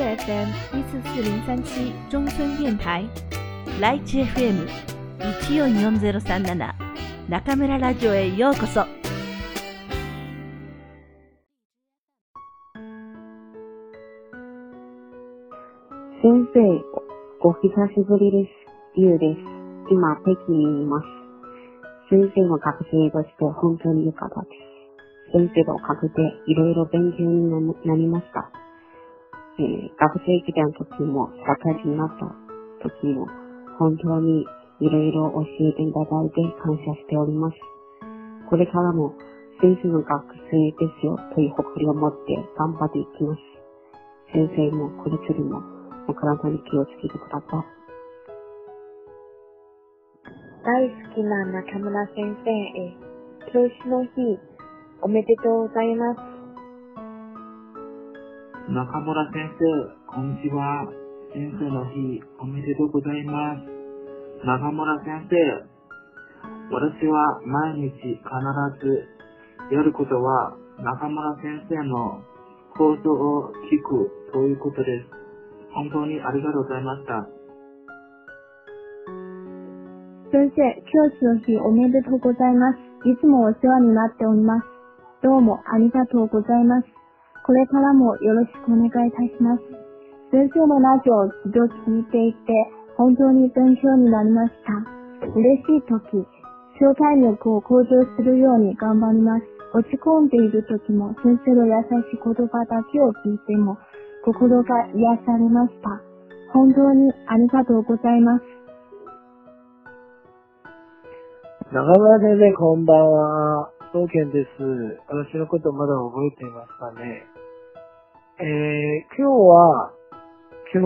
月 FM 一四四零三七中村電台ライチ FM 一四四ゼロ三七中村ラジオへようこそ。先生、お久しぶりです。ゆうです。今、北京にいます。先生の学生として本当に良かったです。先生とかけていろいろ勉強になりました。えー学生時代の時も、社会人になった時も、本当にいろいろ教えていただいて感謝しております。これからも先生の学生ですよという誇りを持って頑張っていきます。先生もこれからもお体に気をつけてください。大好きな中村先生へ、教師の日、おめでとうございます。中村先生、こんにちは。先生の日、おめでとうございます。中村先生、私は毎日必ずやることは、中村先生の講座を聞くということです。本当にありがとうございました。先生、教師の日おめでとうございます。いつもお世話になっております。どうもありがとうございます。これからもよろしくお願いいたします。先生のラジオを一度聞いていて、本当に勉強になりました。嬉しい時、紹介力を向上するように頑張ります。落ち込んでいる時も先生の優しい言葉だけを聞いても心が癒されました。本当にありがとうございます。中村先生、こんばんは。宗健です。私のことまだ覚えていますかね？えー、今日は、教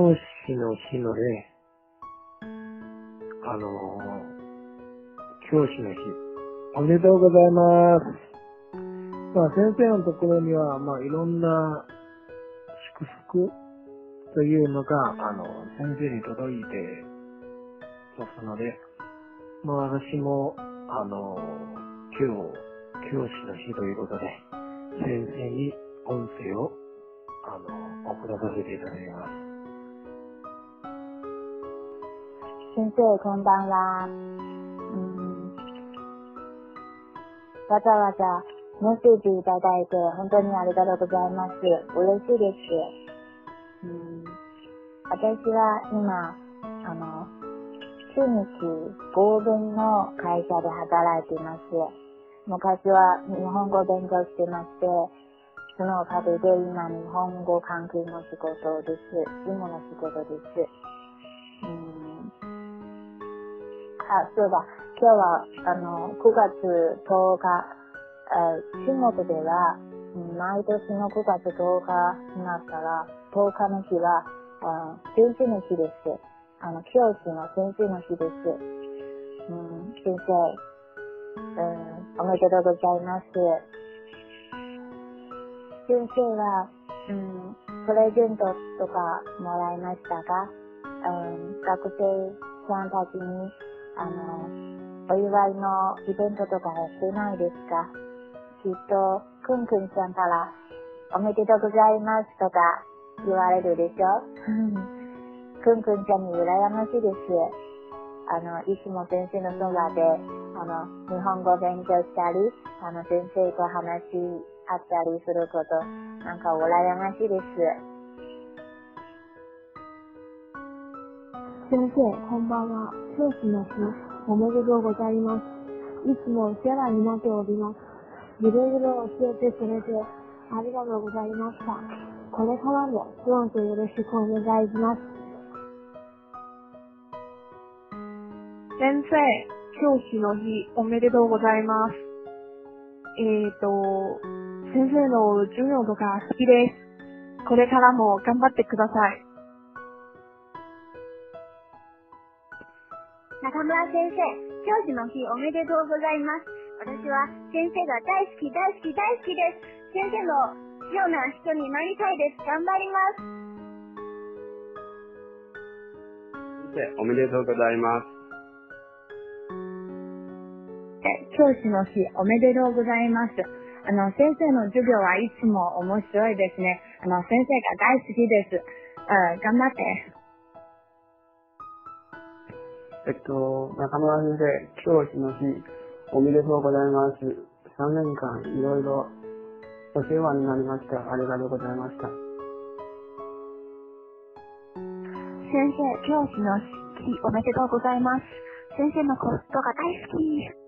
師の日のね、あのー、教師の日。おめでとうございます。まあ、先生のところには、まあ、いろんな祝福というのが、あの、先生に届いてますので、まあ、私も、あの、今日、教師の日ということで、先生に音声を、あの、送らさせていただきます。先生、こんばんは。うんわざわざメッセージいただいて本当にありがとうございます。嬉しいです。うん私は今、あの、中日合弁の会社で働いています。昔は日本語を勉強してまして、そのおかげで今日本語関係の仕事です。事務の仕事です。うんあ、そうだ。今日は、あの、9月10日、えー中国では、毎年の9月10日になったら、10日の日は、先生の日です。あの、教師の先生の日です。うん、先生、うん、おめでとうございます。先生は、うん、プレゼントとかもらいましたかうん、学生さんたちに、あの、お祝いのイベントとかやってないですか？きっと、くんくんちゃんから、おめでとうございますとか言われるでしょ？くんくんちゃんに羨ましいです。あの、いつも先生のそばで、あの、日本語勉強したり、あの、先生と話し合ったりすること、なんか羨ましいです。先生、こんばんは。教師の日、おめでとうございます。いつもお世話になっております。いろいろ教えてくれてありがとうございました。これからもどうぞよろしくお願いします。先生、教師の日おめでとうございます。えーと、先生の授業とか好きです。これからも頑張ってください。中村先生、教師の日おめでとうございます。私は先生が大好き大好き大好きです。先生のような人になりたいです。頑張ります。先生、おめでとうございます。教師の日おめでとうございます。あの、先生の授業はいつも面白いですね。あの、先生が大好きです。うん、頑張って。えっと、中村先生、教師の日、おめでとうございます。3年間いろいろお世話になりました。ありがとうございました。先生、教師の日おめでとうございます。先生のことが大好き。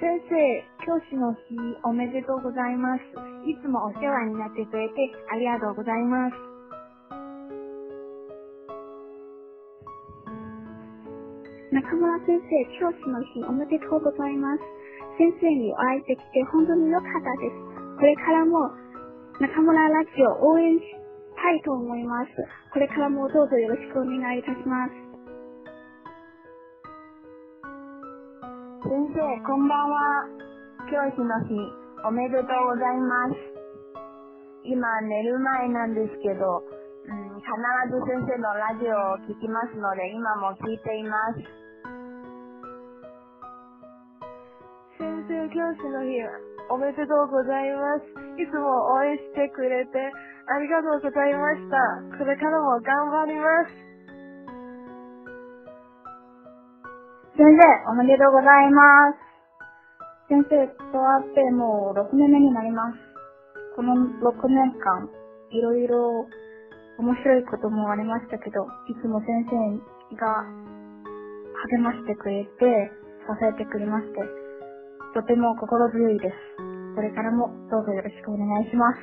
先生、教師の日おめでとうございます。いつもお世話になってくれてありがとうございます。中村先生、教師の日おめでとうございます。先生にお会いできて本当に良かったです。これからも中村ラジオ応援したいと思います。これからもどうぞよろしくお願いいたします。先生、こんばんは。教師の日、おめでとうございます。今、寝る前なんですけど、うん、必ず先生のラジオを聞きますので、今も聞いています。先生、教師の日、おめでとうございます。いつも応援してくれてありがとうございました。これからも頑張ります。先生、おめでとうございます。先生と会ってもう6年目になります。この6年間、いろいろ面白いこともありましたけど、いつも先生が励ましてくれて、支えてくれまして、とても心強いです。これからもどうぞよろしくお願いします。